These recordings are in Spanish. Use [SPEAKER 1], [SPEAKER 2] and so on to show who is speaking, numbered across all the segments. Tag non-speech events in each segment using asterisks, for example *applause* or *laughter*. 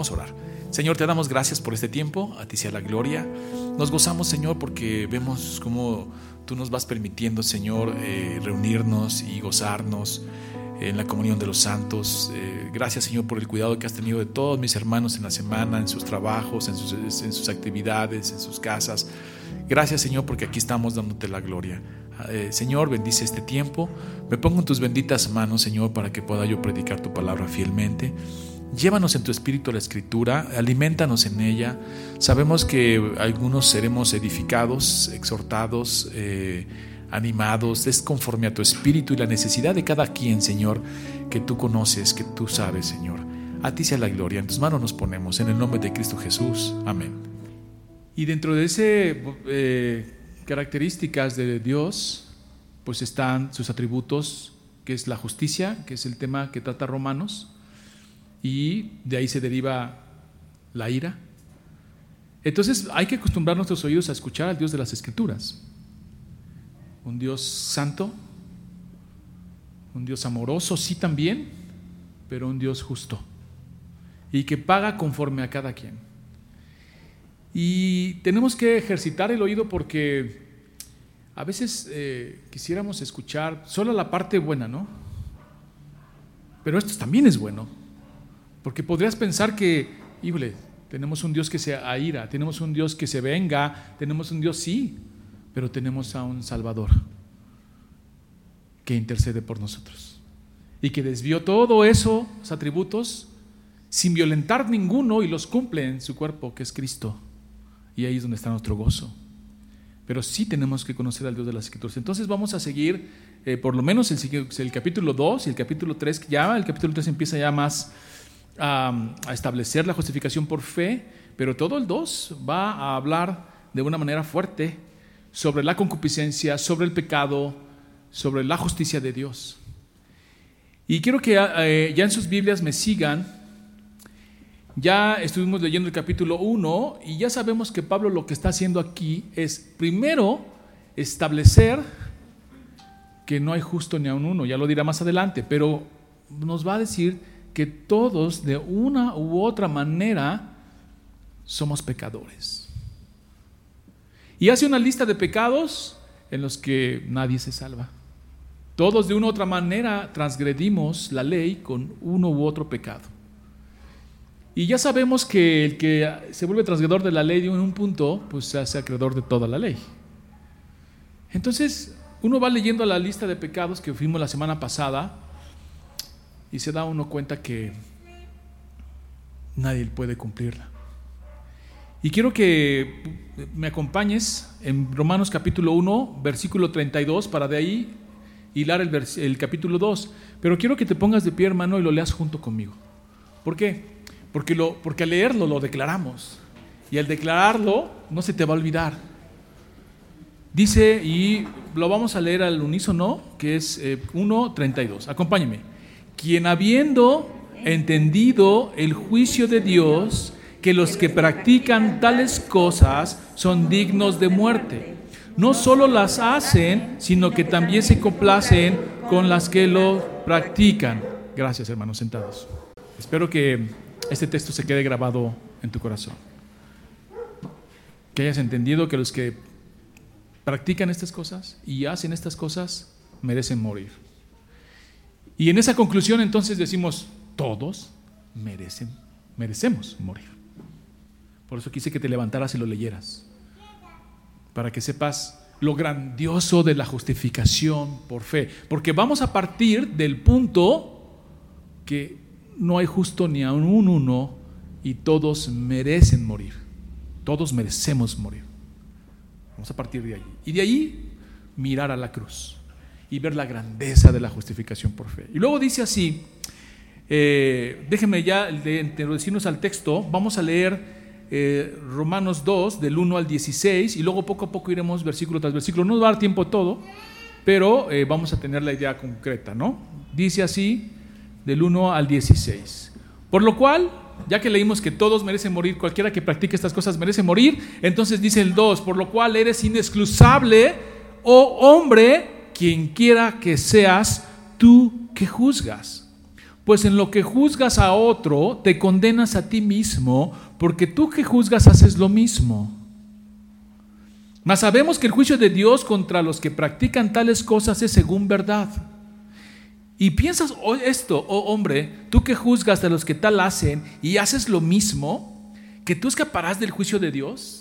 [SPEAKER 1] Vamos a orar. Señor, te damos gracias por este tiempo, a ti sea la gloria. Nos gozamos, Señor, porque vemos cómo tú nos vas permitiendo, Señor, eh, reunirnos y gozarnos en la comunión de los santos. Eh, gracias, Señor, por el cuidado que has tenido de todos mis hermanos en la semana, en sus trabajos, en sus, actividades, en sus casas. Gracias, Señor, porque aquí estamos dándote la gloria. Eh, Señor, bendice este tiempo. Me pongo en tus benditas manos, Señor, para que pueda yo predicar tu palabra fielmente. Llévanos en tu espíritu a la escritura, alimentanos en ella. Sabemos que algunos seremos edificados, exhortados, eh, animados, es conforme a tu espíritu y la necesidad de cada quien, Señor, que tú conoces, que tú sabes, Señor. A ti sea la gloria. En tus manos nos ponemos, en el nombre de Cristo Jesús. Amén. Y dentro de esas eh, características de Dios, pues están sus atributos, que es la justicia, que es el tema que trata Romanos y de ahí se deriva la ira. Entonces hay que acostumbrar nuestros oídos a escuchar al Dios de las Escrituras. Un Dios santo, un Dios amoroso, sí también, pero un Dios justo y que paga conforme a cada quien. Y tenemos que ejercitar el oído porque a veces eh, quisiéramos escuchar solo la parte buena, ¿no? Pero esto también es bueno. Porque podrías pensar que, híjole, tenemos un Dios que se aira, tenemos un Dios que se venga, tenemos un Dios sí, pero tenemos a un Salvador que intercede por nosotros y que desvió todo eso, atributos, sin violentar ninguno y los cumple en su cuerpo, que es Cristo. Y ahí es donde está nuestro gozo. Pero sí tenemos que conocer al Dios de las Escrituras. Entonces vamos a seguir eh, por lo menos el, el capítulo 2 y el capítulo 3, ya el capítulo 3 empieza ya más a, establecer la justificación por fe, pero todo el 2 va a hablar de una manera fuerte sobre la concupiscencia, sobre el pecado, sobre la justicia de Dios. Y quiero que eh, ya en sus Biblias me sigan. Ya estuvimos leyendo el capítulo 1 y ya sabemos que Pablo lo que está haciendo aquí es primero establecer que no hay justo ni a un uno, ya lo dirá más adelante, pero nos va a decir que todos de una u otra manera somos pecadores. Y hace una lista de pecados en los que nadie se salva. Todos de una u otra manera transgredimos la ley con uno u otro pecado. Y ya sabemos que el que se vuelve transgredor de la ley en un punto, pues se hace acreedor de toda la ley. Entonces, uno va leyendo la lista de pecados que fuimos la semana pasada y se da uno cuenta que nadie puede cumplirla. Y quiero que me acompañes en Romanos capítulo 1, versículo 32, para de ahí hilar el, el, capítulo 2. Pero quiero que te pongas de pie, hermano, y lo leas junto conmigo. ¿Por qué? Porque, lo, porque al leerlo lo declaramos. Y al declararlo no se te va a olvidar. Dice, y lo vamos a leer al unísono, que es eh, 1.32. Acompáñeme quien habiendo entendido el juicio de Dios, que los que practican tales cosas son dignos de muerte, no solo las hacen, sino que también se complacen con las que lo practican. Gracias, hermanos, sentados. Espero que este texto se quede grabado en tu corazón. Que hayas entendido que los que practican estas cosas y hacen estas cosas merecen morir. Y en esa conclusión entonces decimos, todos merecen, merecemos morir. Por eso quise que te levantaras y lo leyeras, para que sepas lo grandioso de la justificación por fe. Porque vamos a partir del punto que no hay justo ni a un uno y todos merecen morir. Todos merecemos morir. Vamos a partir de allí. Y de allí mirar a la cruz y ver la grandeza de la justificación por fe. Y luego dice así, eh, déjenme ya introducirnos al texto, vamos a leer eh, Romanos 2 del 1 al 16 y luego poco a poco iremos versículo tras versículo. No va a dar tiempo todo, pero eh, vamos a tener la idea concreta, ¿no? Dice así del 1 al 16. Por lo cual, ya que leímos que todos merecen morir, cualquiera que practique estas cosas merece morir, entonces dice el 2, por lo cual eres inexcusable, oh hombre, quien quiera que seas tú que juzgas. pues en lo que juzgas a otro, te condenas a ti mismo, porque tú que juzgas haces lo mismo. Mas sabemos que el juicio de Dios contra los que practican tales cosas es según verdad. Y piensas oh, esto, oh hombre, tú que juzgas a los que tal hacen y haces lo mismo, que tú escaparás del juicio de Dios.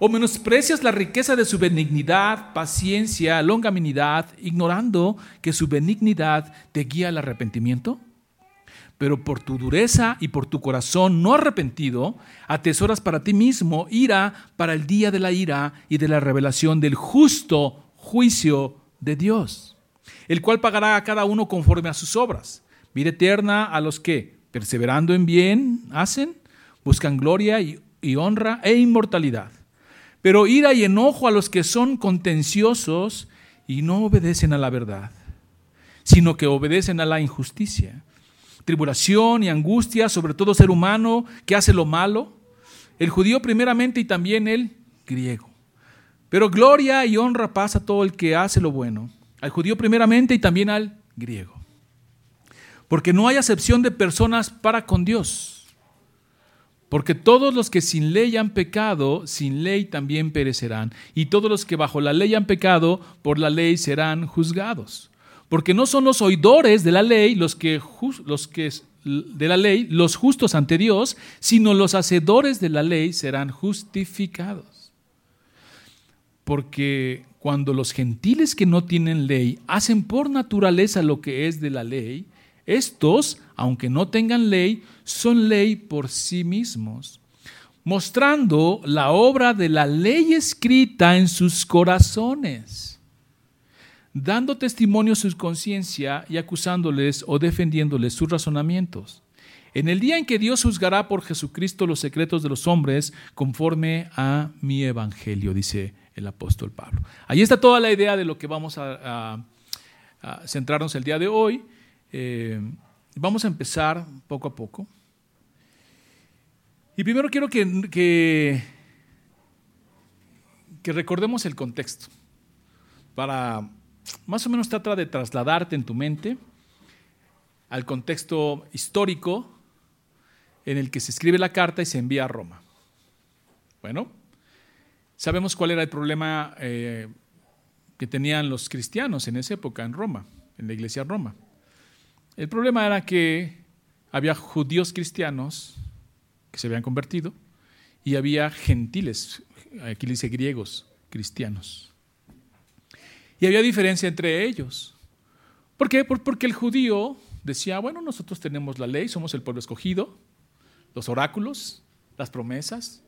[SPEAKER 1] ¿O menosprecias la riqueza de su benignidad, paciencia, longanimidad, ignorando que su benignidad te guía al arrepentimiento? Pero por tu dureza y por tu corazón no arrepentido, atesoras para ti mismo ira para el día de la ira y de la revelación del justo juicio de Dios el cual pagará a cada uno conforme a sus obras. Vida eterna a los que, perseverando en bien, hacen, buscan gloria y, y honra e inmortalidad. Pero ira y enojo a los que son contenciosos y no obedecen a la verdad, sino que obedecen a la injusticia. Tribulación y angustia sobre todo ser humano que hace lo malo, el judío primeramente y también el griego. Pero gloria y honra pasa a todo el que hace lo bueno al judío primeramente y también al griego. Porque no hay acepción de personas para con Dios. Porque todos los que sin ley han pecado, sin ley también perecerán. Y todos los que bajo la ley han pecado, por la ley serán juzgados. Porque no son los oidores de la ley los que, los que de la ley los justos ante Dios, sino los hacedores de la ley serán justificados. Porque cuando los gentiles que no tienen ley hacen por naturaleza lo que es de la ley, estos, aunque no tengan ley, son ley por sí mismos, mostrando la obra de la ley escrita en sus corazones, dando testimonio a su conciencia y acusándoles o defendiéndoles sus razonamientos. En el día en que Dios juzgará por Jesucristo los secretos de los hombres conforme a mi evangelio, dice el apóstol Pablo. Ahí está toda la idea de lo que vamos a, centrarnos el día de hoy. Eh, vamos a empezar poco a poco. Y primero quiero que, que, recordemos el contexto para más o menos tratar de trasladarte en tu mente al contexto histórico en el que se escribe la carta y se envía a Roma. Bueno, Sabemos cuál era el problema eh, que tenían los cristianos en esa época en Roma, en la iglesia Roma. El problema era que había judíos cristianos que se habían convertido y había gentiles, aquí dice griegos, cristianos. Y había diferencia entre ellos. ¿Por qué? Porque el judío decía, bueno, nosotros tenemos la ley, somos el pueblo escogido, los oráculos, las promesas,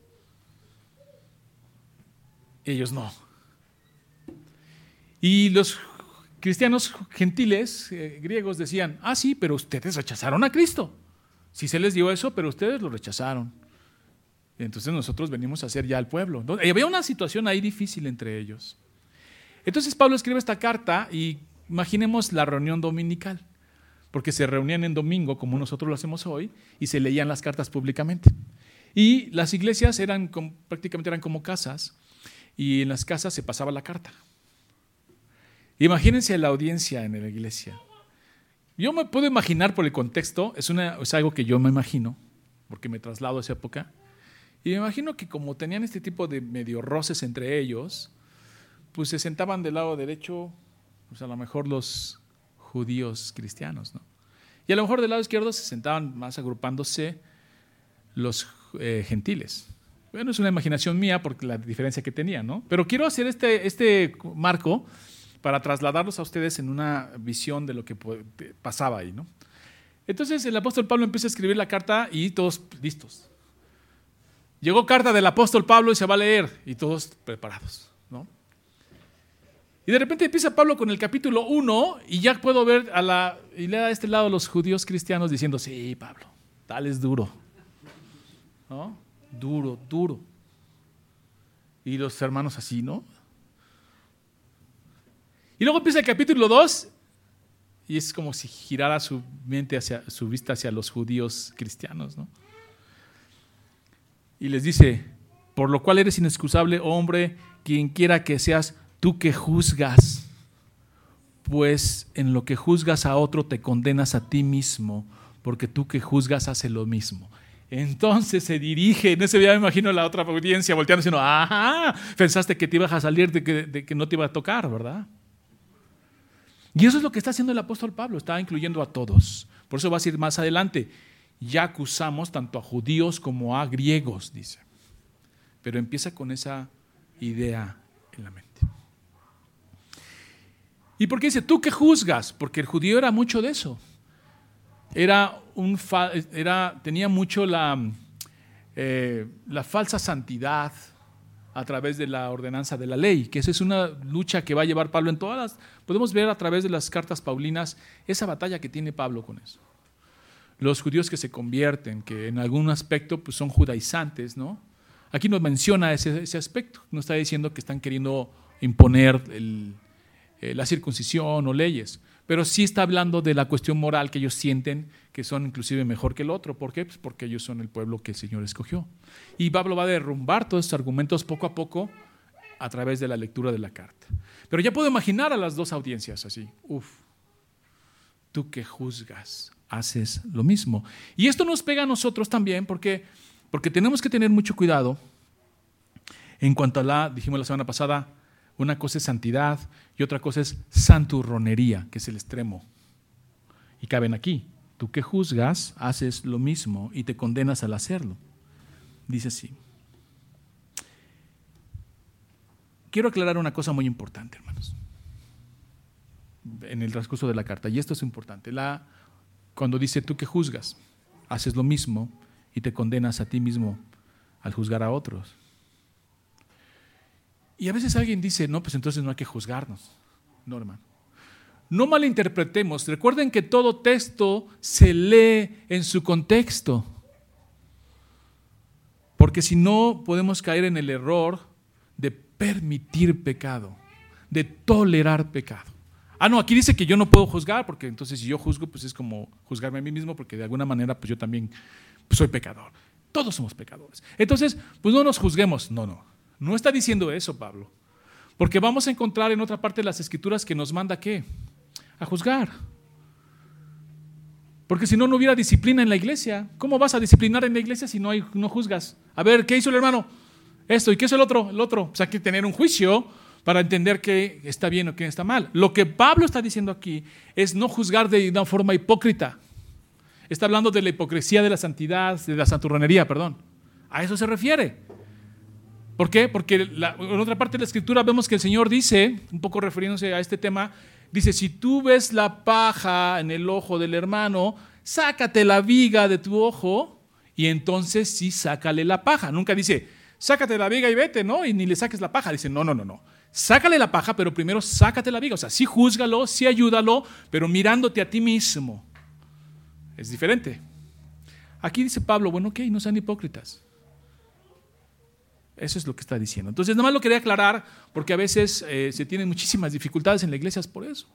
[SPEAKER 1] ellos no. Y los cristianos gentiles eh, griegos decían, ah, sí, pero ustedes rechazaron a Cristo. Sí se les dio eso, pero ustedes lo rechazaron. Entonces nosotros venimos a ser ya el pueblo. Y había una situación ahí difícil entre ellos. Entonces Pablo escribe esta carta y imaginemos la reunión dominical, porque se reunían en domingo como nosotros lo hacemos hoy y se leían las cartas públicamente. Y las iglesias eran prácticamente eran como casas y en las casas se pasaba la carta. Imagínense la audiencia en la iglesia. Yo me puedo imaginar por el contexto, es, algo que yo me imagino, porque me traslado a esa época, y me imagino que como tenían este tipo de medio roces entre ellos, pues se sentaban del lado derecho, pues a lo mejor los judíos cristianos, ¿no? Y a lo mejor del lado izquierdo se sentaban más agrupándose los eh, gentiles. Bueno, es una imaginación mía porque la diferencia que tenía, ¿no? Pero quiero hacer este, este marco para trasladarlos a ustedes en una visión de lo que pasaba ahí, ¿no? Entonces el apóstol Pablo empieza a escribir la carta y todos listos. Llegó carta del apóstol Pablo y se va a leer y todos preparados, ¿no? Y de repente empieza Pablo con el capítulo 1 y ya puedo ver a la, y le da a este lado a los judíos cristianos diciendo, sí, Pablo, tal es duro, ¿no? duro, duro. Y los hermanos así, ¿no? Y luego empieza el capítulo 2 y es como si girara su mente hacia su vista hacia los judíos cristianos, ¿no? Y les dice, por lo cual eres inexcusable, hombre, quien quiera que seas tú que juzgas. pues en lo que juzgas a otro te condenas a ti mismo, porque tú que juzgas hace lo mismo. Entonces se dirige, en ese día me imagino la otra audiencia volteando diciendo, ajá, pensaste que te ibas a salir de que, de que no te iba a tocar, ¿verdad? Y eso es lo que está haciendo el apóstol Pablo, está incluyendo a todos. Por eso va a decir más adelante, ya acusamos tanto a judíos como a griegos, dice. Pero empieza con esa idea en la mente. ¿Y por qué dice, tú que juzgas? Porque el judío era mucho de eso era un, era, tenía mucho la, eh, la falsa santidad a través de la ordenanza de la ley, que esa es una lucha que va a llevar Pablo en todas las... Podemos ver a través de las cartas paulinas esa batalla que tiene Pablo con eso. Los judíos que se convierten, que en algún aspecto pues, son judaizantes, ¿no? Aquí nos menciona ese, ese aspecto, no está diciendo que están queriendo imponer eh, la circuncisión o leyes, pero sí está hablando de la cuestión moral que ellos sienten que son inclusive mejor que el otro. ¿Por qué? Pues porque ellos son el pueblo que el Señor escogió. Y Pablo va a derrumbar todos estos argumentos poco a poco a través de la lectura de la carta. Pero ya puedo imaginar a las dos audiencias así. Uf, tú que juzgas, haces lo mismo. Y esto nos pega a nosotros también porque, porque tenemos que tener mucho cuidado en cuanto a la, dijimos la semana pasada, una cosa es santidad y otra cosa es santurronería, que es el extremo. Y caben aquí. Tú que juzgas, haces lo mismo y te condenas al hacerlo. Dice así. Quiero aclarar una cosa muy importante, hermanos, en el transcurso de la carta, y esto es importante. La, cuando dice tú que juzgas, haces lo mismo y te condenas a ti mismo al juzgar a otros. Y a veces alguien dice, no, pues entonces no hay que juzgarnos. No, hermano. No malinterpretemos. Recuerden que todo texto se lee en su contexto. Porque si no, podemos caer en el error de permitir pecado, de tolerar pecado. Ah, no, aquí dice que yo no puedo juzgar, porque entonces si yo juzgo, pues es como juzgarme a mí mismo, porque de alguna manera, pues yo también soy pecador. Todos somos pecadores. Entonces, pues no nos juzguemos. No, no. No está diciendo eso Pablo. Porque vamos a encontrar en otra parte de las escrituras que nos manda qué? A juzgar. Porque si no, no hubiera disciplina en la iglesia. ¿Cómo vas a disciplinar en la iglesia si no, hay, no juzgas? A ver, ¿qué hizo el hermano? Esto, ¿y qué hizo el otro? El otro. O sea, hay que tener un juicio para entender qué está bien o qué está mal. Lo que Pablo está diciendo aquí es no juzgar de una forma hipócrita. Está hablando de la hipocresía de la santidad, de la santurronería, perdón. A eso se refiere. ¿Por qué? Porque en otra parte de la escritura vemos que el Señor dice, un poco refiriéndose a este tema, dice, si tú ves la paja en el ojo del hermano, sácate la viga de tu ojo y entonces sí sácale la paja. Nunca dice, sácate la viga y vete, ¿no? Y ni le saques la paja. Dice, no, no, no, no. Sácale la paja, pero primero sácate la viga. O sea, sí júzgalo, sí ayúdalo, pero mirándote a ti mismo. Es diferente. Aquí dice Pablo, bueno, ok, no sean hipócritas. Eso es lo que está diciendo. Entonces, nada más lo quería aclarar porque a veces eh, se tienen muchísimas dificultades en la iglesia por eso.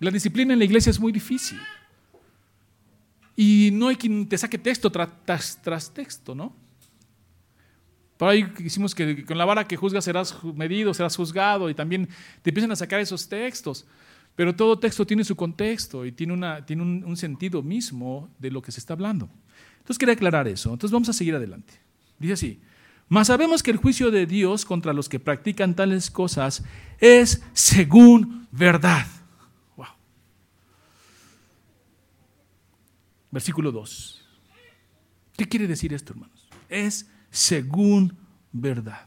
[SPEAKER 1] La disciplina en la iglesia es muy difícil. Y no hay quien te saque texto tras, tras texto, ¿no? Por ahí hicimos que con la vara que juzgas serás medido, serás juzgado y también te empiezan a sacar esos textos. Pero todo texto tiene su contexto y tiene, tiene un, un sentido mismo de lo que se está hablando. Entonces quería aclarar eso. Entonces vamos a seguir adelante. Dice así, mas sabemos que el juicio de Dios contra los que practican tales cosas es según verdad. Wow. Versículo 2. ¿Qué quiere decir esto, hermanos? Es según verdad.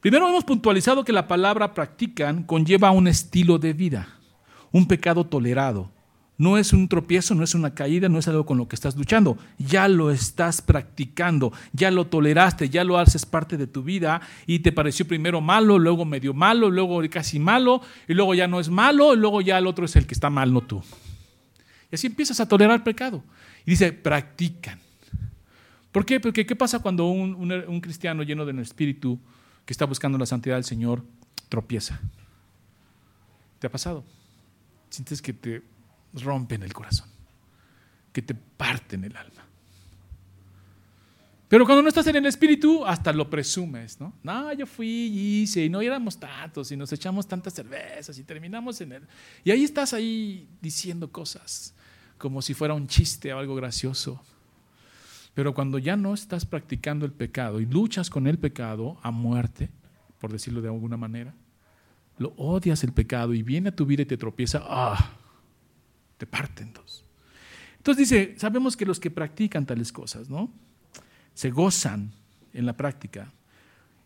[SPEAKER 1] Primero hemos puntualizado que la palabra practican conlleva un estilo de vida, un pecado tolerado, no es un tropiezo, no es una caída, no es algo con lo que estás luchando. Ya lo estás practicando, ya lo toleraste, ya lo haces parte de tu vida y te pareció primero malo, luego medio malo, luego casi malo, y luego ya no es malo, y luego ya el otro es el que está mal, no tú. Y así empiezas a tolerar el pecado. Y dice, practican. ¿Por qué? Porque ¿qué pasa cuando un, un cristiano lleno del Espíritu que está buscando la santidad del Señor tropieza? ¿Te ha pasado? Sientes que te rompen el corazón, que te parten el alma. Pero cuando no estás en el espíritu, hasta lo presumes, ¿no? No, yo fui y hice, y no éramos tantos, y nos echamos tantas cervezas, y terminamos en el... Y ahí estás ahí diciendo cosas, como si fuera un chiste o algo gracioso. Pero cuando ya no estás practicando el pecado y luchas con el pecado a muerte, por decirlo de alguna manera, lo odias el pecado y viene a tu vida y te tropieza, ¡ah! Te parten dos. Entonces dice, sabemos que los que practican tales cosas, ¿no? se gozan en la práctica.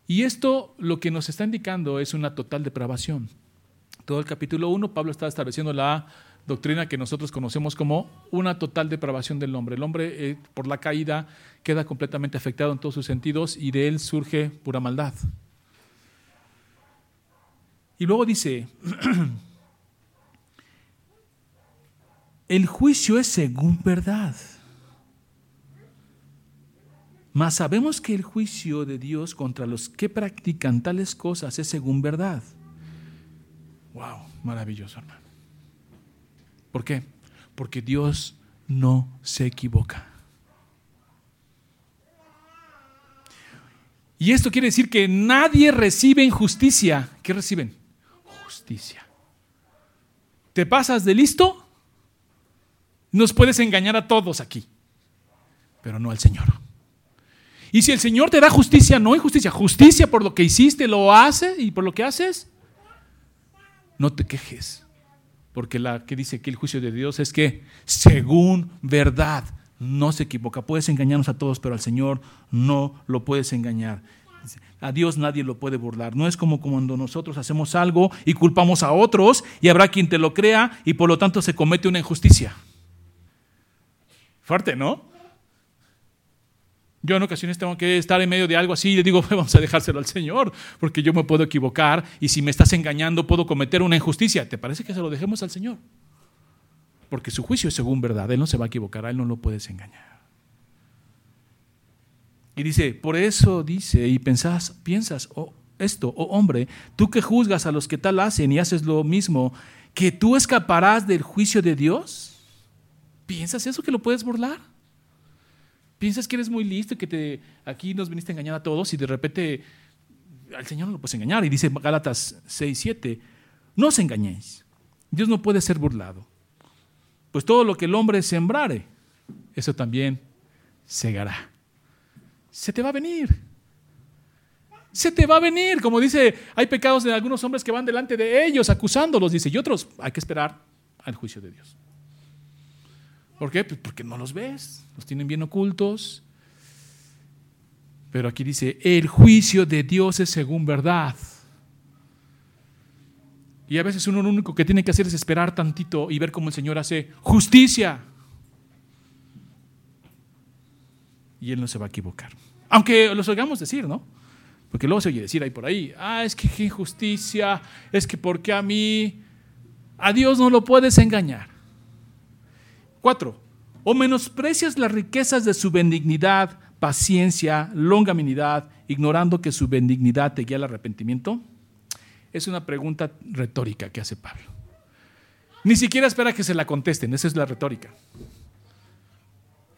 [SPEAKER 1] Y esto lo que nos está indicando es una total depravación. Todo el capítulo 1, Pablo está estableciendo la doctrina que nosotros conocemos como una total depravación del hombre. El hombre, eh, por la caída, queda completamente afectado en todos sus sentidos y de él surge pura maldad. Y luego dice, *clears throat* el juicio es según verdad. Mas sabemos que el juicio de Dios contra los que practican tales cosas es según verdad. Wow, maravilloso, hermano. ¿Por qué? Porque Dios no se equivoca. Y esto quiere decir que nadie recibe injusticia. ¿Qué reciben? Justicia. ¿Te pasas de listo? Nos puedes engañar a todos aquí, pero no al Señor. Y si el Señor te da justicia, no injusticia, justicia por lo que hiciste, lo hace y por lo que haces, no te quejes. Porque la que dice que el juicio de Dios es que según verdad no se equivoca. Puedes engañarnos a todos, pero al Señor no lo puedes engañar. A Dios nadie lo puede burlar. No es como cuando nosotros hacemos algo y culpamos a otros y habrá quien te lo crea y por lo tanto se comete una injusticia. Fuerte, ¿no? Yo en ocasiones tengo que estar en medio de algo así y le digo, *laughs* vamos a dejárselo al Señor, porque yo me puedo equivocar y si me estás engañando puedo cometer una injusticia. ¿Te parece que se lo dejemos al Señor? Porque su juicio es según verdad, Él no se va a equivocar, a Él no lo puedes engañar. Y dice, por eso dice, y pensás, piensas oh, esto, oh hombre, tú que juzgas a los que tal hacen y haces lo mismo, que tú escaparás del juicio de Dios. ¿Piensas eso que lo puedes burlar? Piensas que eres muy listo y que te, aquí nos viniste a engañar a todos y de repente al Señor no lo puedes engañar. Y dice Gálatas 6, 7, no os engañéis. Dios no puede ser burlado. Pues todo lo que el hombre sembrare, eso también segará. Se te va a venir. Se te va a venir. Como dice, hay pecados de algunos hombres que van delante de ellos acusándolos, dice, y otros hay que esperar al juicio de Dios. ¿Por qué? Pues porque no los ves, los tienen bien ocultos. Pero aquí dice, el juicio de Dios es según verdad. Y a veces uno lo único que tiene que hacer es esperar tantito y ver cómo el Señor hace justicia. Y Él no se va a equivocar. Aunque los oigamos decir, ¿no? Porque luego se oye decir ahí por ahí, ah, es que qué injusticia, es que porque a mí, a Dios no lo puedes engañar. Cuatro, o menosprecias las riquezas de su benignidad, paciencia, longaminidad, ignorando que su benignidad te guía al arrepentimiento? Es una pregunta retórica que hace Pablo. Ni siquiera espera que se la contesten, esa es la retórica.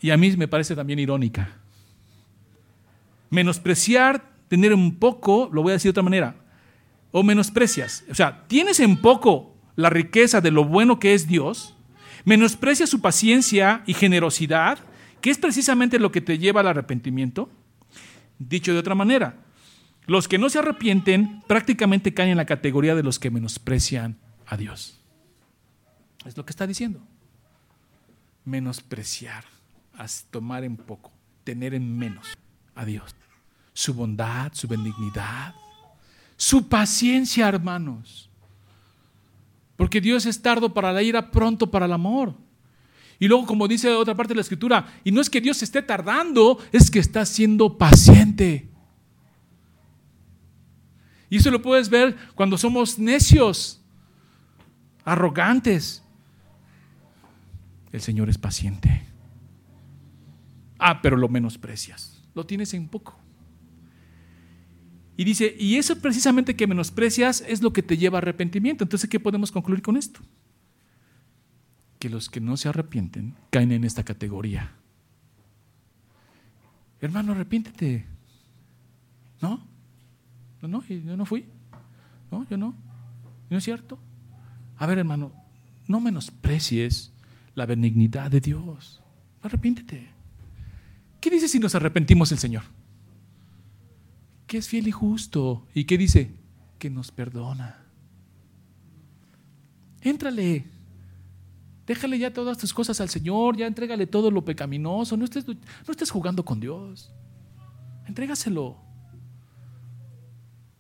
[SPEAKER 1] Y a mí me parece también irónica. Menospreciar, tener un poco, lo voy a decir de otra manera, o menosprecias, o sea, tienes en poco la riqueza de lo bueno que es Dios, menosprecia su paciencia y generosidad, que es precisamente lo que te lleva al arrepentimiento. Dicho de otra manera, los que no se arrepienten prácticamente caen en la categoría de los que menosprecian a Dios. Es lo que está diciendo. Menospreciar, tomar en poco, tener en menos a Dios. Su bondad, su benignidad, su paciencia, hermanos. Porque Dios es tardo para la ira, pronto para el amor. Y luego, como dice otra parte de la escritura, y no es que Dios esté tardando, es que está siendo paciente. Y eso lo puedes ver cuando somos necios, arrogantes. El Señor es paciente. Ah, pero lo menosprecias. Lo tienes en poco. Y dice, y eso precisamente que menosprecias es lo que te lleva a arrepentimiento. Entonces, ¿qué podemos concluir con esto? Que los que no se arrepienten caen en esta categoría. hermano, arrepiéntete. ¿No? No, no, yo no fui. No, yo no. ¿No es cierto? A ver, hermano, no menosprecies la benignidad de Dios. Arrepiéntete. ¿Qué dice si nos arrepentimos el Señor? Que es fiel y justo. ¿Y qué dice? Que nos perdona. Éntrale. Déjale ya todas tus cosas al Señor, ya entrégale todo lo pecaminoso. No estés, no estés jugando con Dios. Entrégaselo.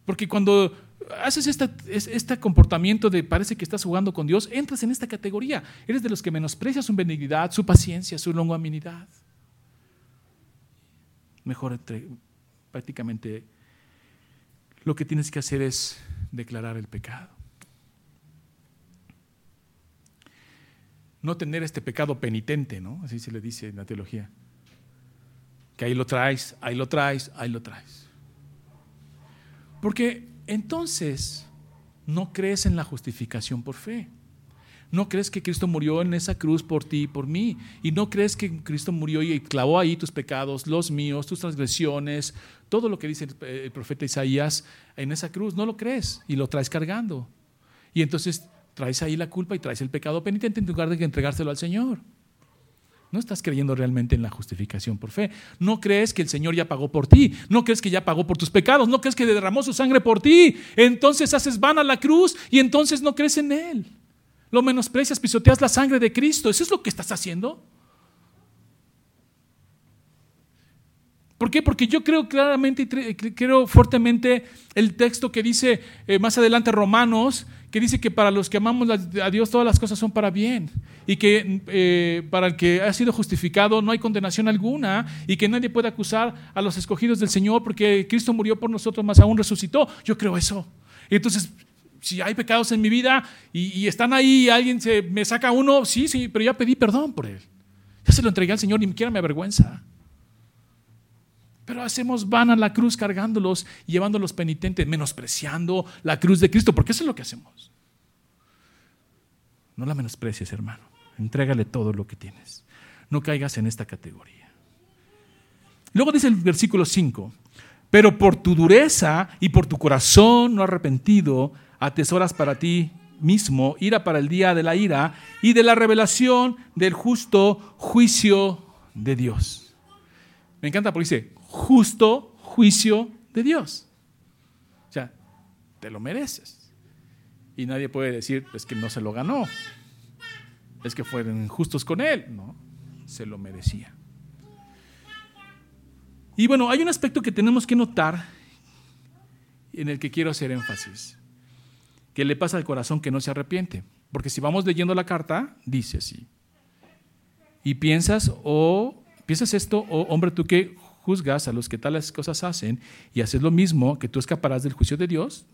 [SPEAKER 1] Porque cuando haces este comportamiento de parece que estás jugando con Dios, entras en esta categoría. Eres de los que menosprecias su benignidad, su paciencia, su longanimidad. Mejor prácticamente lo que tienes que hacer es declarar el pecado. No tener este pecado penitente, ¿no? Así se le dice en la teología. Que ahí lo traes, ahí lo traes, ahí lo traes. Porque entonces no crees en la justificación por fe. No crees que Cristo murió en esa cruz por ti y por mí. Y no crees que Cristo murió y clavó ahí tus pecados, los míos, tus transgresiones, todo lo que dice el profeta Isaías en esa cruz. No lo crees y lo traes cargando. Y entonces traes ahí la culpa y traes el pecado penitente en lugar de entregárselo al Señor. No estás creyendo realmente en la justificación por fe. No crees que el Señor ya pagó por ti. No crees que ya pagó por tus pecados. No crees que derramó su sangre por ti. Entonces haces vana la cruz y entonces no crees en Él. Lo menosprecias, pisoteas la sangre de Cristo. ¿Eso es lo que estás haciendo? ¿Por qué? Porque yo creo claramente y creo fuertemente el texto que dice eh, más adelante Romanos, que dice que para los que amamos a Dios todas las cosas son para bien y que eh, para el que ha sido justificado no hay condenación alguna y que nadie puede acusar a los escogidos del Señor porque Cristo murió por nosotros, más aún resucitó. Yo creo eso. Y entonces, si hay pecados en mi vida y, están ahí y alguien se, me saca uno, sí, sí, pero ya pedí perdón por él. Ya se lo entregué al Señor, ni siquiera me avergüenza. Pero hacemos vana la cruz cargándolos, llevándolos penitentes, menospreciando la cruz de Cristo, porque eso es lo que hacemos. No la menosprecies, hermano. Entrégale todo lo que tienes. No caigas en esta categoría. Luego dice el versículo 5, pero por tu dureza y por tu corazón no arrepentido, atesoras para ti mismo ira para el día de la ira y de la revelación del justo juicio de Dios. Me encanta porque dice, justo juicio de Dios. O sea, te lo mereces. Y nadie puede decir, es que no se lo ganó. Es que fueron injustos con él. No, se lo merecía. Y bueno, hay un aspecto que tenemos que notar en el que quiero hacer énfasis. ¿Qué le pasa al corazón que no se arrepiente? Porque si vamos leyendo la carta, dice así. Y piensas, o oh, piensas esto, oh hombre, tú que juzgas a los que tales cosas hacen y haces lo mismo, que tú escaparás del juicio de Dios?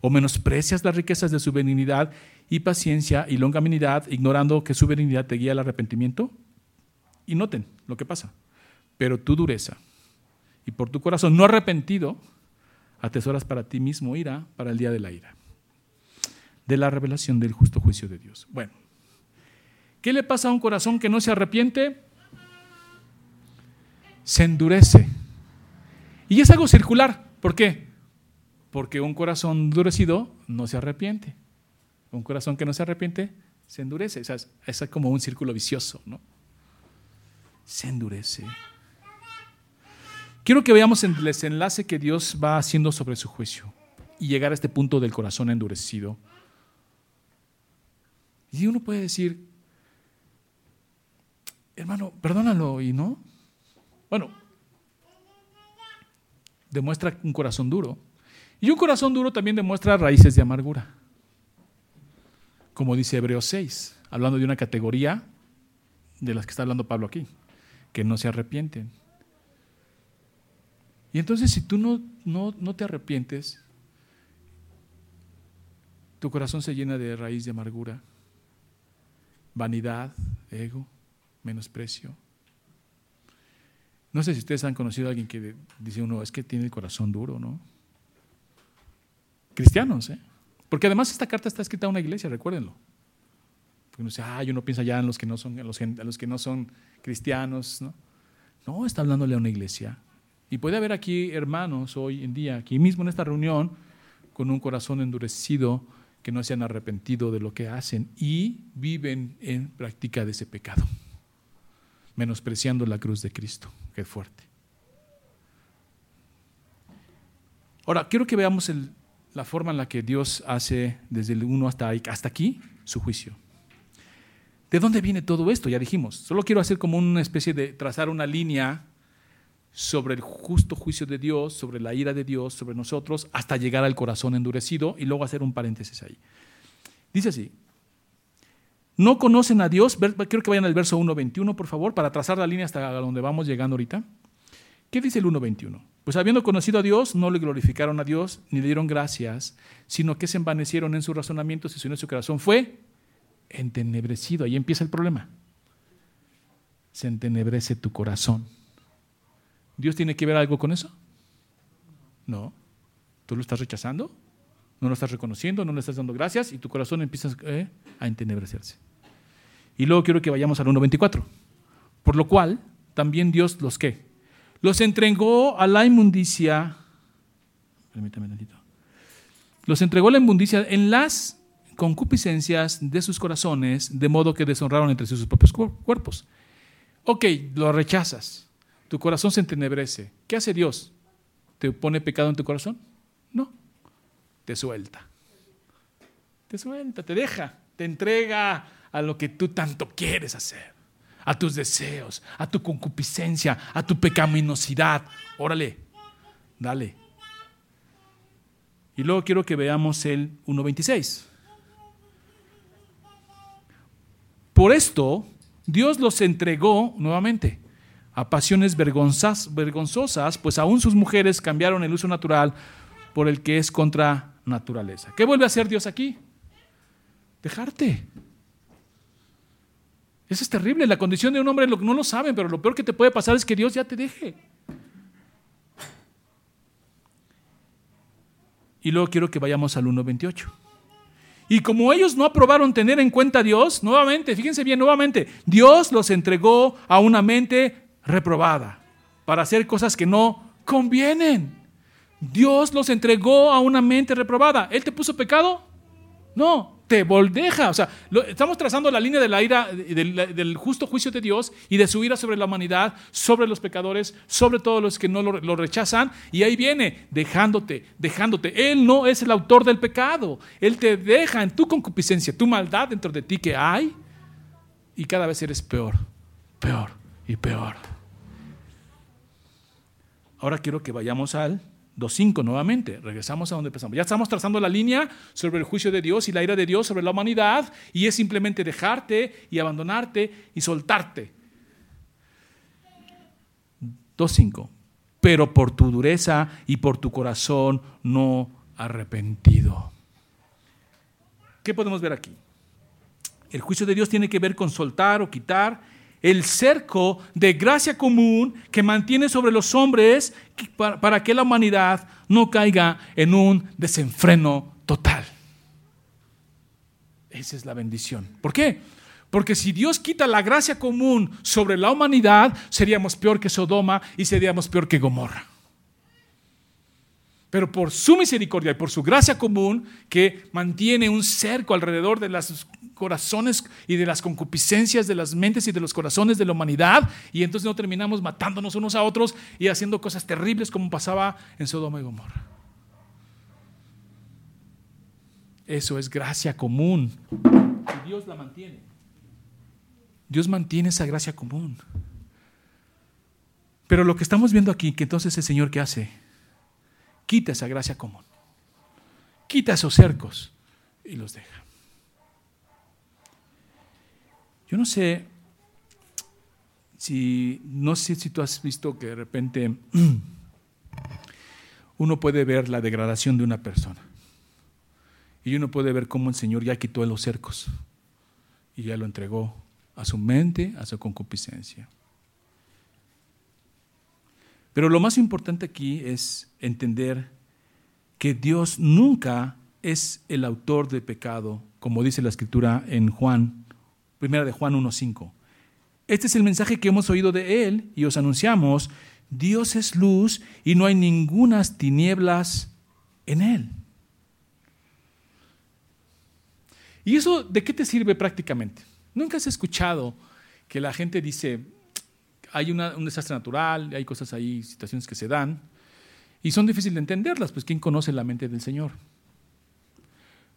[SPEAKER 1] ¿O menosprecias las riquezas de su benignidad y paciencia y longanimidad, ignorando que su benignidad te guía al arrepentimiento? Y noten lo que pasa. Pero tu dureza y por tu corazón no arrepentido, atesoras para ti mismo ira para el día de la ira, de la revelación del justo juicio de Dios. Bueno, ¿qué le pasa a un corazón que no se arrepiente? se endurece. Y es algo circular. ¿Por qué? Porque un corazón endurecido no se arrepiente. Un corazón que no se arrepiente se endurece. Es, es como un círculo vicioso, ¿no? Se endurece. Quiero que veamos el desenlace que Dios va haciendo sobre su juicio y llegar a este punto del corazón endurecido. Y uno puede decir, hermano, perdónalo y no. Bueno, demuestra un corazón duro. Y un corazón duro también demuestra raíces de amargura. Como dice Hebreos 6, hablando de una categoría de las que está hablando Pablo aquí, que no se arrepienten. Y entonces si tú no, no, no te arrepientes, tu corazón se llena de raíz de amargura, vanidad, ego, menosprecio, no sé si ustedes han conocido a alguien que dice uno, es que tiene el corazón duro, ¿no? Cristianos, ¿eh? Porque además esta carta está escrita a una iglesia, recuérdenlo. Porque uno dice, ah, uno piensa ya en los que no son, en los, en los que no son cristianos, ¿no? No, está hablándole a una iglesia. Y puede haber aquí hermanos hoy en día, aquí mismo en esta reunión, con un corazón endurecido, que no se han arrepentido de lo que hacen y viven en práctica de ese pecado, menospreciando la cruz de Cristo. Qué fuerte. Ahora, quiero que veamos la forma en la que Dios hace desde el 1 hasta, hasta aquí su juicio. ¿De dónde viene todo esto? Ya dijimos. Solo quiero hacer como una especie de trazar una línea sobre el justo juicio de Dios, sobre la ira de Dios, sobre nosotros, hasta llegar al corazón endurecido y luego hacer un paréntesis ahí. Dice así, no conocen a Dios, quiero que vayan al verso 1.21, por favor, para trazar la línea hasta donde vamos llegando ahorita. ¿Qué dice el 1.21? Pues habiendo conocido a Dios, no le glorificaron a Dios, ni le dieron gracias, sino que se envanecieron en sus razonamientos y su, su corazón fue entenebrecido. Ahí empieza el problema. Se entenebrece tu corazón. ¿Dios tiene que ver algo con eso? No. ¿Tú lo estás rechazando? ¿No lo estás reconociendo? ¿No le estás dando gracias? Y tu corazón empieza eh, a entenebrecerse. Y luego quiero que vayamos al 1.24. Por lo cual, también Dios los que los entregó a la inmundicia. Permítame tantito. Los entregó a la inmundicia en las concupiscencias de sus corazones, de modo que deshonraron entre sus propios cuerpos. Ok, lo rechazas tu corazón se entenebrece. ¿Qué hace Dios? ¿Te pone pecado en tu corazón? No, te suelta. Te suelta, te deja, te entrega a lo que tú tanto quieres hacer, a tus deseos, a tu concupiscencia, a tu pecaminosidad. Órale, dale. Y luego quiero que veamos el 1.26. Por esto, Dios los entregó nuevamente a pasiones vergonzosas, pues aún sus mujeres cambiaron el uso natural por el que es contra naturaleza. ¿Qué vuelve a hacer Dios aquí? Dejarte. Eso es terrible. La condición de un hombre no lo saben, pero lo peor que te puede pasar es que Dios ya te deje. Y luego quiero que vayamos al 1.28. Y como ellos no aprobaron tener en cuenta a Dios, nuevamente, fíjense bien, nuevamente, Dios los entregó a una mente reprobada para hacer cosas que no convienen. Dios los entregó a una mente reprobada. ¿Él te puso pecado? No, te voldeja. O sea, estamos trazando la línea de la ira, del, justo juicio de Dios y de su ira sobre la humanidad, sobre los pecadores, sobre todos los que no lo, lo rechazan. Y ahí viene, dejándote, dejándote. Él no es el autor del pecado. Él te deja en tu concupiscencia, tu maldad dentro de ti que hay. Y cada vez eres peor, peor y peor. Ahora quiero que vayamos al 2.5 nuevamente. Regresamos a donde empezamos. Ya estamos trazando la línea sobre el juicio de Dios y la ira de Dios sobre la humanidad y es simplemente dejarte y abandonarte y soltarte. 2.5. Pero por tu dureza y por tu corazón no arrepentido. ¿Qué podemos ver aquí? El juicio de Dios tiene que ver con soltar o quitar el cerco de gracia común que mantiene sobre los hombres para que la humanidad no caiga en un desenfreno total. Esa es la bendición. ¿Por qué? Porque si Dios quita la gracia común sobre la humanidad, seríamos peor que Sodoma y seríamos peor que Gomorra. Pero por su misericordia y por su gracia común, que mantiene un cerco alrededor de los corazones y de las concupiscencias de las mentes y de los corazones de la humanidad, y entonces no terminamos matándonos unos a otros y haciendo cosas terribles como pasaba en Sodoma y Gomorra. Eso es gracia común. Y Dios la mantiene. Dios mantiene esa gracia común. Pero lo que estamos viendo aquí, que entonces el Señor, ¿qué hace? Quita esa gracia común. Quita esos cercos y los deja. Yo no sé si, no sé si tú has visto que de repente *clears throat* uno puede ver la degradación de una persona. Y uno puede ver cómo el Señor ya quitó los cercos y ya lo entregó a su mente, a su concupiscencia. Pero lo más importante aquí es entender que Dios nunca es el autor de pecado, como dice la escritura en Juan, primera de Juan 1.5. Este es el mensaje que hemos oído de Él y os anunciamos. Dios es luz y no hay ningunas tinieblas en Él. ¿Y eso de qué te sirve prácticamente? ¿Nunca has escuchado que la gente dice, hay un desastre natural, hay cosas ahí, situaciones que se dan, y son difíciles de entenderlas, pues ¿quién conoce la mente del Señor?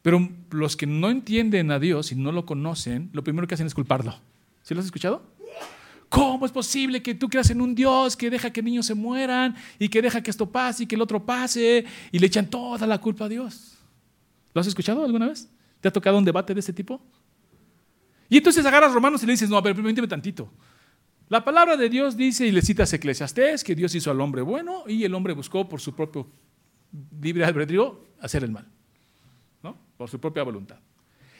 [SPEAKER 1] Pero los que no entienden a Dios y no lo conocen, lo primero que hacen es culparlo. ¿Sí lo has escuchado? ¿Cómo es posible que tú creas en un Dios que deja que niños se mueran y que deja que esto pase y que el otro pase y le echan toda la culpa a Dios? ¿Lo has escuchado alguna vez? ¿Te ha tocado un debate de este tipo? Y entonces agarras Romanos y le dices, no, pero permíteme tantito. La palabra de Dios dice, y le citas Eclesiastés, que Dios hizo al hombre bueno y el hombre buscó por su propio libre albedrío hacer el mal, ¿no? por su propia voluntad.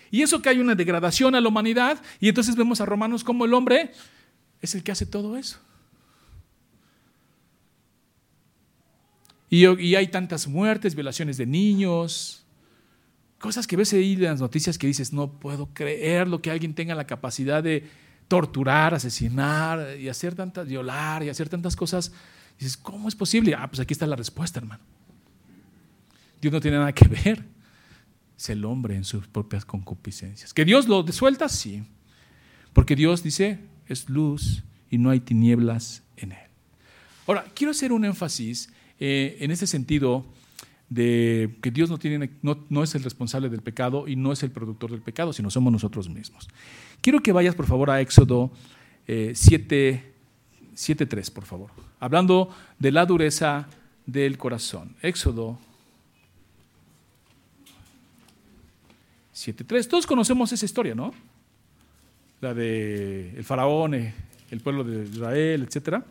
[SPEAKER 1] Y eso que hay una degradación a la humanidad, y entonces vemos a Romanos como el hombre es el que hace todo eso. Y, y hay tantas muertes, violaciones de niños, Cosas que ves ahí en las noticias que dices, no puedo creer lo que alguien tenga la capacidad de torturar, asesinar y hacer tantas, violar y hacer tantas cosas. dices, ¿cómo es posible? Ah, pues aquí está la respuesta, hermano. Dios no tiene nada que ver. Es el hombre en sus propias concupiscencias. ¿Que Dios lo suelta? Sí. Porque Dios dice, es luz y no hay tinieblas en él. Ahora, quiero hacer un énfasis eh, en ese sentido de que Dios no, tiene, no, es el responsable del pecado y no es el productor del pecado, sino somos nosotros mismos. Quiero que vayas, por favor, a Éxodo 7, eh, 7.3, por favor. Hablando de la dureza del corazón. Éxodo 7.3. Todos conocemos esa historia, ¿no? La de el faraón, eh, el pueblo de Israel, etc.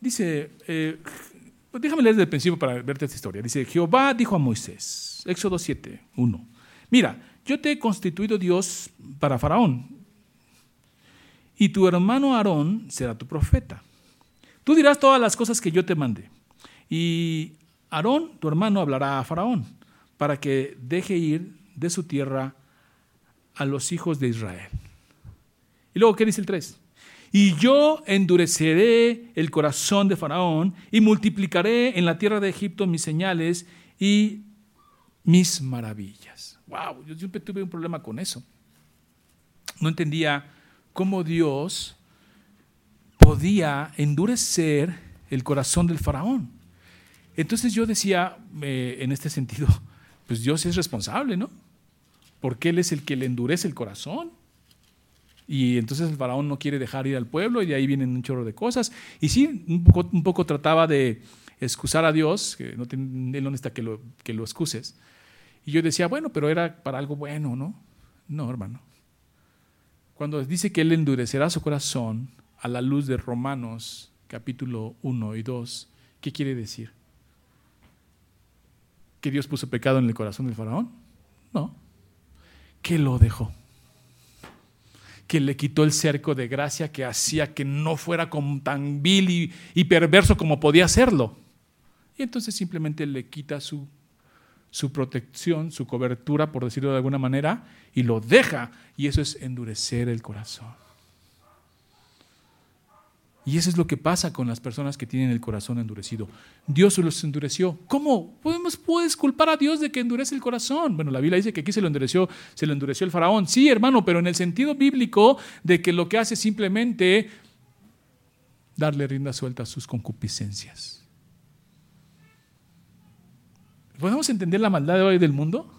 [SPEAKER 1] Dice, eh, pues déjame leer desde el principio para verte esta historia. Dice, Jehová dijo a Moisés, Éxodo 7, 1, mira, yo te he constituido Dios para Faraón, y tu hermano Aarón será tu profeta. Tú dirás todas las cosas que yo te mandé, y Aarón, tu hermano, hablará a Faraón, para que deje ir de su tierra a los hijos de Israel. Y luego, ¿qué dice el 3? Y yo endureceré el corazón de Faraón y multiplicaré en la tierra de Egipto mis señales y mis maravillas. Wow, yo siempre tuve un problema con eso. No entendía cómo Dios podía endurecer el corazón del faraón. Entonces yo decía, eh, en este sentido, pues Dios es responsable, ¿no? Porque Él es el que le endurece el corazón. Y entonces el faraón no quiere dejar ir al pueblo y de ahí vienen un chorro de cosas. Y sí, un poco, trataba de excusar a Dios, que no él no que lo, que lo excuses. Y yo decía, bueno, pero era para algo bueno, ¿no? No, hermano. Cuando dice que Él endurecerá su corazón a la luz de Romanos capítulo 1 y 2, ¿qué quiere decir? ¿Que Dios puso pecado en el corazón del faraón? No, que lo dejó que le quitó el cerco de gracia que hacía que no fuera tan vil y, perverso como podía hacerlo. Y entonces simplemente le quita su, su protección, su cobertura, por decirlo de alguna manera, y lo deja. Y eso es endurecer el corazón. Y eso es lo que pasa con las personas que tienen el corazón endurecido. Dios los endureció. ¿Cómo? ¿Podemos, ¿Puedes culpar a Dios de que endurece el corazón? Bueno, la Biblia dice que aquí se lo endureció, se lo endureció el faraón. Sí, hermano, pero en el sentido bíblico de que lo que hace es simplemente darle rienda suelta a sus concupiscencias. ¿Podemos entender la maldad de hoy del mundo?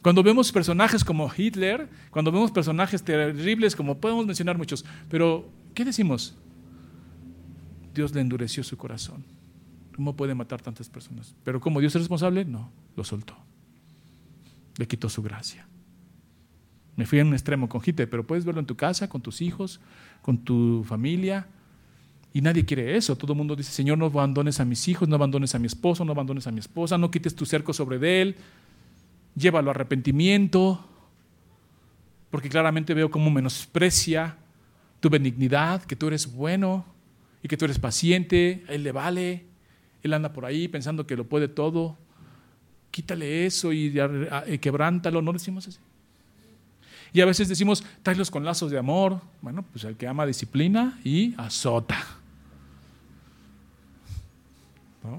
[SPEAKER 1] Cuando vemos personajes como Hitler, cuando vemos personajes terribles como podemos mencionar muchos, pero ¿qué decimos? Dios le endureció su corazón. ¿Cómo puede matar tantas personas? Pero como Dios es responsable, no, lo soltó. Le quitó su gracia. Me fui en un extremo con Hitler, pero puedes verlo en tu casa, con tus hijos, con tu familia. Y nadie quiere eso. Todo el mundo dice, Señor, no abandones a mis hijos, no abandones a mi esposo, no abandones a mi esposa, no quites tu cerco sobre él, llévalo a arrepentimiento, porque claramente veo cómo menosprecia tu benignidad, que tú eres bueno, y que tú eres paciente, a él le vale, él anda por ahí pensando que lo puede todo, quítale eso y, quebrántalo, ¿no decimos así? Y a veces decimos, tráelos con lazos de amor. Bueno, pues el que ama disciplina y azota.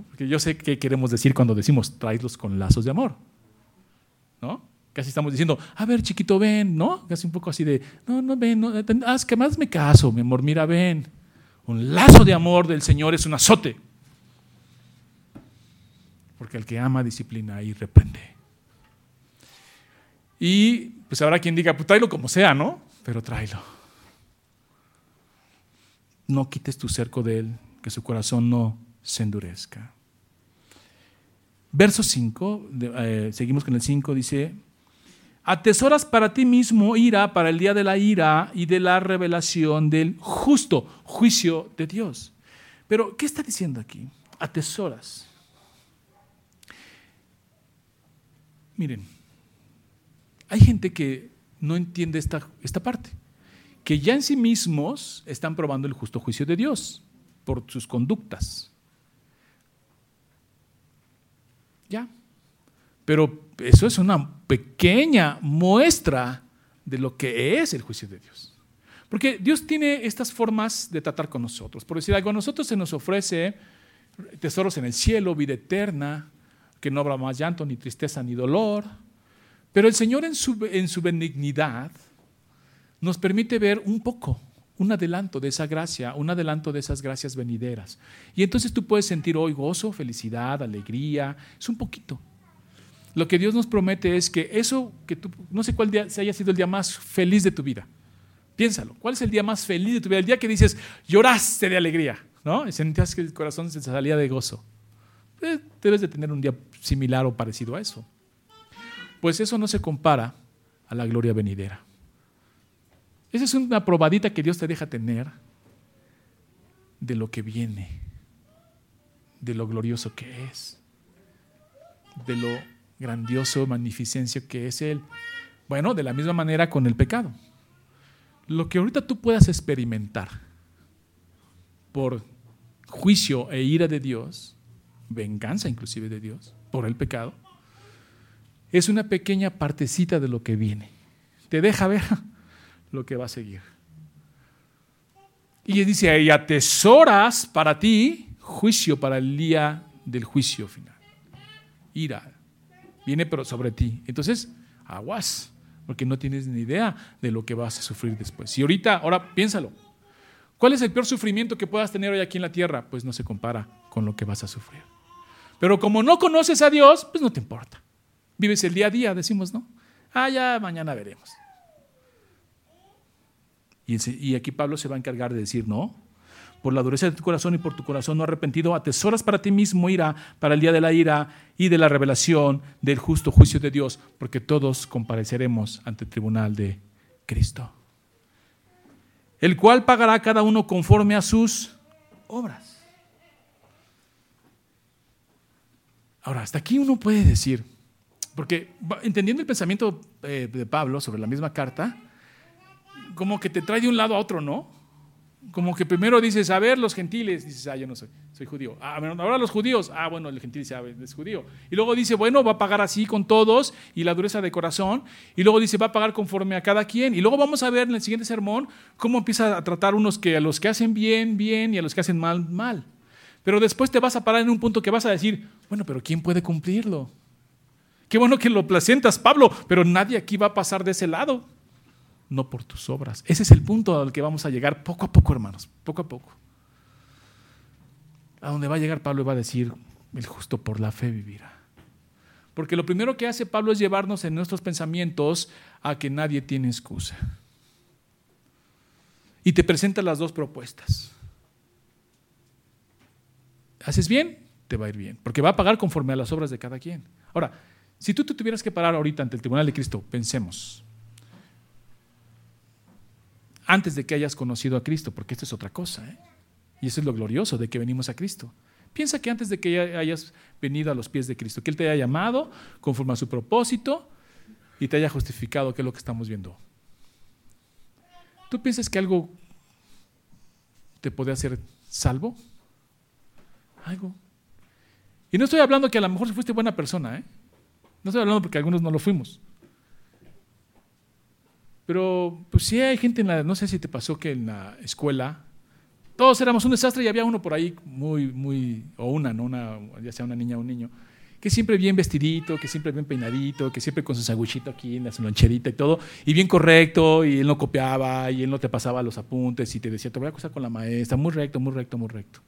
[SPEAKER 1] Porque yo sé qué queremos decir cuando decimos, tráelos con lazos de amor. ¿No? Casi estamos diciendo, a ver, chiquito, ven, ¿no? Casi un poco así de, no, no, ven, no, haz que más me caso, mi amor, mira, ven. Un lazo de amor del Señor es un azote. Porque el que ama disciplina y reprende. Y pues habrá quien diga, pues tráelo como sea, ¿no? Pero tráelo. No quites tu cerco de él, que su corazón no se endurezca. Verso 5, eh, seguimos con el 5, dice, atesoras para ti mismo ira para el día de la ira y de la revelación del justo juicio de Dios. Pero, ¿qué está diciendo aquí? Atesoras. Miren, hay gente que no entiende esta, esta parte, que ya en sí mismos están probando el justo juicio de Dios por sus conductas. Ya. Pero eso es una pequeña muestra de lo que es el juicio de Dios. Porque Dios tiene estas formas de tratar con nosotros. Por decir algo, a nosotros se nos ofrece tesoros en el cielo, vida eterna, que no habrá más llanto, ni tristeza, ni dolor. Pero el Señor en su, en su benignidad nos permite ver un poco, un adelanto de esa gracia, un adelanto de esas gracias venideras. Y entonces tú puedes sentir hoy gozo, felicidad, alegría, es un poquito. Lo que Dios nos promete es que eso que tú, no sé cuál día se haya sido el día más feliz de tu vida. Piénsalo, ¿cuál es el día más feliz de tu vida? El día que dices, lloraste de alegría, ¿no? Y sentías que el corazón se salía de gozo. Eh, debes de tener un día similar o parecido a eso. Pues eso no se compara a la gloria venidera. Esa es una probadita que Dios te deja tener de lo que viene, de lo glorioso que es, de lo grandioso, magnificencia que es Él. Bueno, de la misma manera con el pecado. Lo que ahorita tú puedas experimentar por juicio e ira de Dios, venganza inclusive de Dios, por el pecado, es una pequeña partecita de lo que viene. Te deja ver lo que va a seguir. Y dice ahí, atesoras para ti juicio para el día del juicio final. Ira, viene pero sobre ti. Entonces, aguas, porque no tienes ni idea de lo que vas a sufrir después. Y ahorita, ahora piénsalo. ¿Cuál es el peor sufrimiento que puedas tener hoy aquí en la tierra? Pues no se compara con lo que vas a sufrir. Pero como no conoces a Dios, pues no te importa. Vives el día a día, decimos, ¿no? Ah, ya mañana veremos. Y, aquí Pablo se va a encargar de decir, no, por la dureza de tu corazón y por tu corazón no arrepentido, atesoras para ti mismo ira para el día de la ira y de la revelación del justo juicio de Dios, porque todos compareceremos ante el tribunal de Cristo, el cual pagará a cada uno conforme a sus obras. Ahora, hasta aquí uno puede decir, porque entendiendo el pensamiento eh, de Pablo sobre la misma carta, como que te trae de un lado a otro, ¿no? Como que primero dices, a ver, los gentiles, dices, ah, yo no soy, soy judío. Ah, ahora los judíos, ah, bueno, el gentil dice, es judío. Y luego dice, bueno, va a pagar así con todos y la dureza de corazón. Y luego dice, va a pagar conforme a cada quien. Y luego vamos a ver en el siguiente sermón cómo empieza a tratar unos que a los que hacen bien, bien y a los que hacen mal, mal. Pero después te vas a parar en un punto que vas a decir, bueno, pero ¿quién puede cumplirlo? Qué bueno que lo placentas, Pablo, pero nadie aquí va a pasar de ese lado no por tus obras. Ese es el punto al que vamos a llegar poco a poco, hermanos, poco a poco. A donde va a llegar Pablo va a decir, el justo por la fe vivirá. Porque lo primero que hace Pablo es llevarnos en nuestros pensamientos a que nadie tiene excusa. Y te presenta las dos propuestas. ¿Haces bien? Te va a ir bien, porque va a pagar conforme a las obras de cada quien. Ahora, si tú te tuvieras que parar ahorita ante el tribunal de Cristo, pensemos, antes de que hayas conocido a Cristo, porque esto es otra cosa. ¿eh? Y eso es lo glorioso de que venimos a Cristo. Piensa que antes de que hayas venido a los pies de Cristo, que Él te haya llamado conforme a su propósito y te haya justificado, que es lo que estamos viendo. ¿Tú piensas que algo te puede hacer salvo? Algo. Y no estoy hablando que a lo mejor fuiste buena persona, ¿eh? No estoy hablando porque algunos no lo fuimos. Pero pues sí hay gente en la, no sé si te pasó que en la escuela, todos éramos un desastre y había uno por ahí muy, muy, o una, ¿no? Una, ya sea una niña o un niño, que siempre bien vestidito, que siempre bien peinadito, que siempre con su saguchito aquí en la loncherita y todo, y bien correcto, y él no copiaba, y él no te pasaba los apuntes, y te decía, te voy a acusar con la maestra, muy recto, muy recto, muy recto.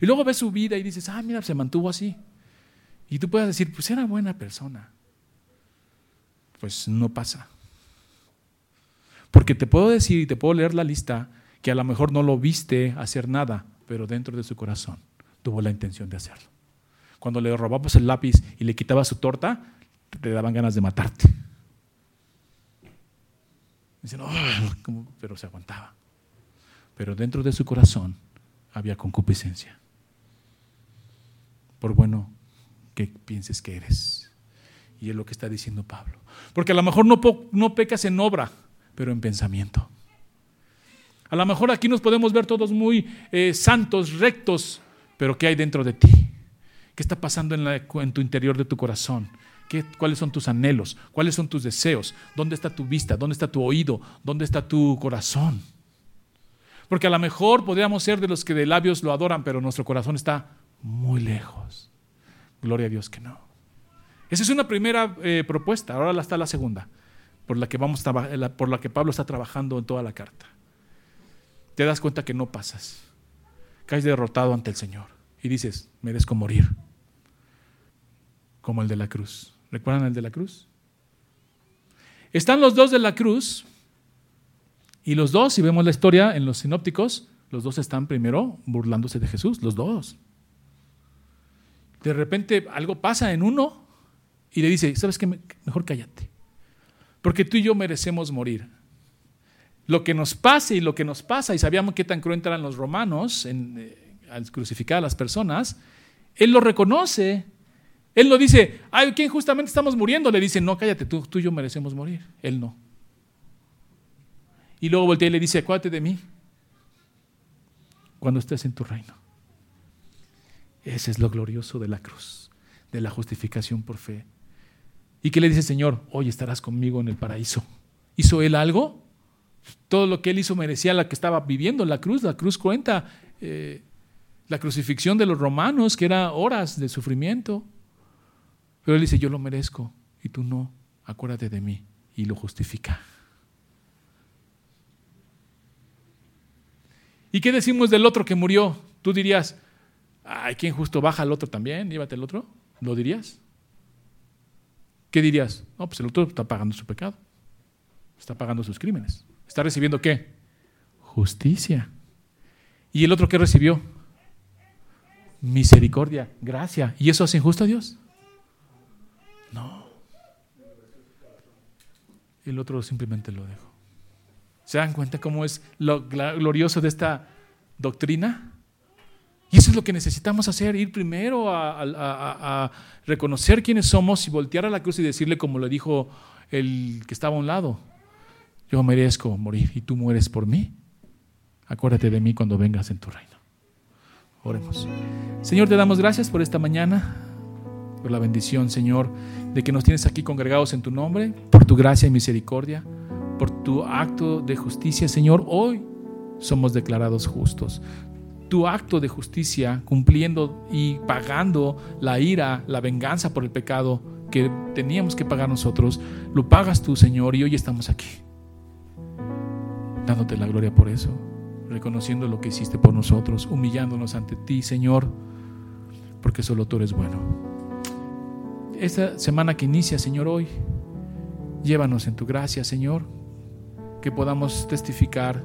[SPEAKER 1] Y luego ves su vida y dices, ah, mira, se mantuvo así. Y tú puedes decir, pues era buena persona. Pues no pasa. Porque te puedo decir y te puedo leer la lista que a lo mejor no lo viste hacer nada, pero dentro de su corazón tuvo la intención de hacerlo. Cuando le robabas el lápiz y le quitabas su torta, te daban ganas de matarte. Dicen, oh, pero se aguantaba. Pero dentro de su corazón había concupiscencia. Por bueno que pienses que eres. Y es lo que está diciendo Pablo. Porque a lo mejor no, no pecas en obra, pero en pensamiento. A lo mejor aquí nos podemos ver todos muy eh, santos, rectos, pero ¿qué hay dentro de ti? ¿Qué está pasando en, tu interior de tu corazón? ¿Qué, ¿Cuáles son tus anhelos? ¿Cuáles son tus deseos? ¿Dónde está tu vista? ¿Dónde está tu oído? ¿Dónde está tu corazón? Porque a lo mejor podríamos ser de los que de labios lo adoran, pero nuestro corazón está muy lejos. Gloria a Dios que no. Esa es una primera eh, propuesta. Ahora está la segunda, por la, que vamos por la que Pablo está trabajando en toda la carta. Te das cuenta que no pasas. Caes derrotado ante el Señor y dices, merezco morir. Como el de la cruz. ¿Recuerdan el de la cruz? Están los dos de la cruz y los dos, si vemos la historia en los sinópticos, los dos están primero burlándose de Jesús, los dos. De repente algo pasa en uno y le dice, ¿sabes qué? Mejor cállate. Porque tú y yo merecemos morir. Lo que nos pase y lo que nos pasa, y sabíamos qué tan cruentos eran los romanos en, eh, al crucificar a las personas, él lo reconoce. Él no dice, ay, ¿quién justamente estamos muriendo? Le dice, no, cállate, tú, tú y yo merecemos morir. Él no. Y luego voltea y le dice, acuérdate de mí cuando estés en tu reino. Ese es lo glorioso de la cruz, de la justificación por fe. ¿Y qué le dice el Señor? Hoy estarás conmigo en el paraíso. ¿Hizo él algo? Todo lo que él hizo merecía la que estaba viviendo la cruz. La cruz cuenta eh, la crucifixión de los romanos, que era horas de sufrimiento. Pero él dice, yo lo merezco y tú no, acuérdate de mí. Y lo justifica. ¿Y qué decimos del otro que murió? Tú dirías, ay, ¿quién justo baja al otro también? Llévate el otro. ¿Lo dirías? ¿Qué dirías? No, pues el otro está pagando su pecado. Está pagando sus crímenes. ¿Está recibiendo qué? Justicia. ¿Y el otro qué recibió? misericordia, gracia. ¿Y eso hace injusto a Dios? No. El otro simplemente lo dejó. ¿Se dan cuenta cómo es lo glorioso de esta doctrina? Y eso es lo que necesitamos hacer, ir primero a, reconocer quiénes somos y voltear a la cruz y decirle como le dijo el que estaba a un lado, yo merezco morir y tú mueres por mí. Acuérdate de mí cuando vengas en tu reino. Oremos. Señor, te damos gracias por esta mañana, por la bendición, Señor, de que nos tienes aquí congregados en tu nombre, por tu gracia y misericordia, por tu acto de justicia, Señor. Hoy somos declarados justos. Tu acto de justicia, cumpliendo y pagando la ira, la venganza por el pecado que teníamos que pagar nosotros, lo pagas tú, Señor, y hoy estamos aquí, dándote la gloria por eso reconociendo lo que hiciste por nosotros, humillándonos ante ti, Señor, porque solo tú eres bueno. Esta semana que inicia, Señor, hoy, llévanos en tu gracia, Señor, que podamos testificar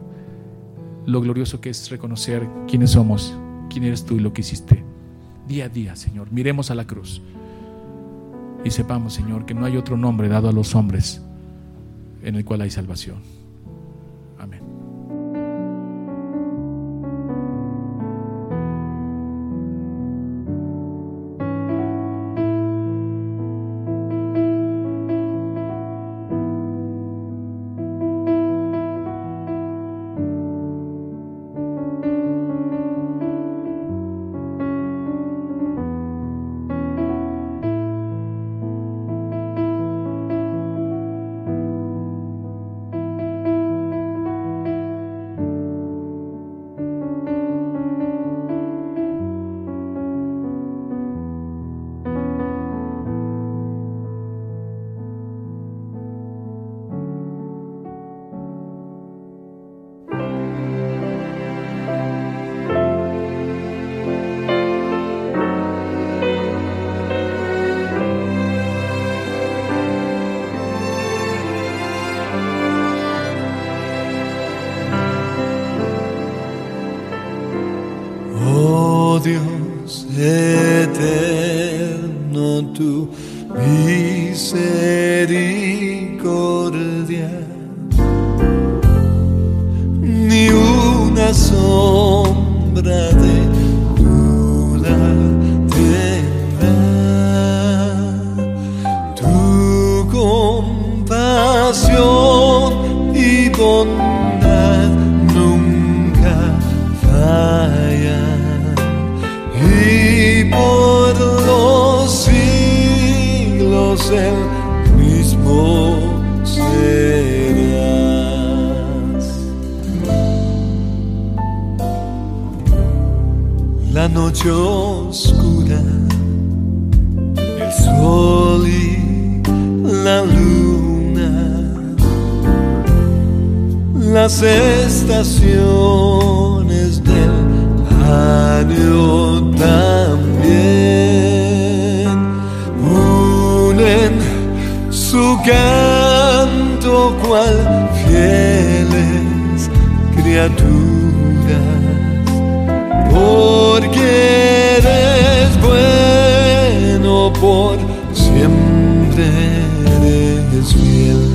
[SPEAKER 1] lo glorioso que es reconocer quiénes somos, quién eres tú y lo que hiciste día a día, Señor. Miremos a la cruz y sepamos, Señor, que no hay otro nombre dado a los hombres en el cual hay salvación.
[SPEAKER 2] canto cual fieles criaturas, porque eres bueno por siempre eres fiel.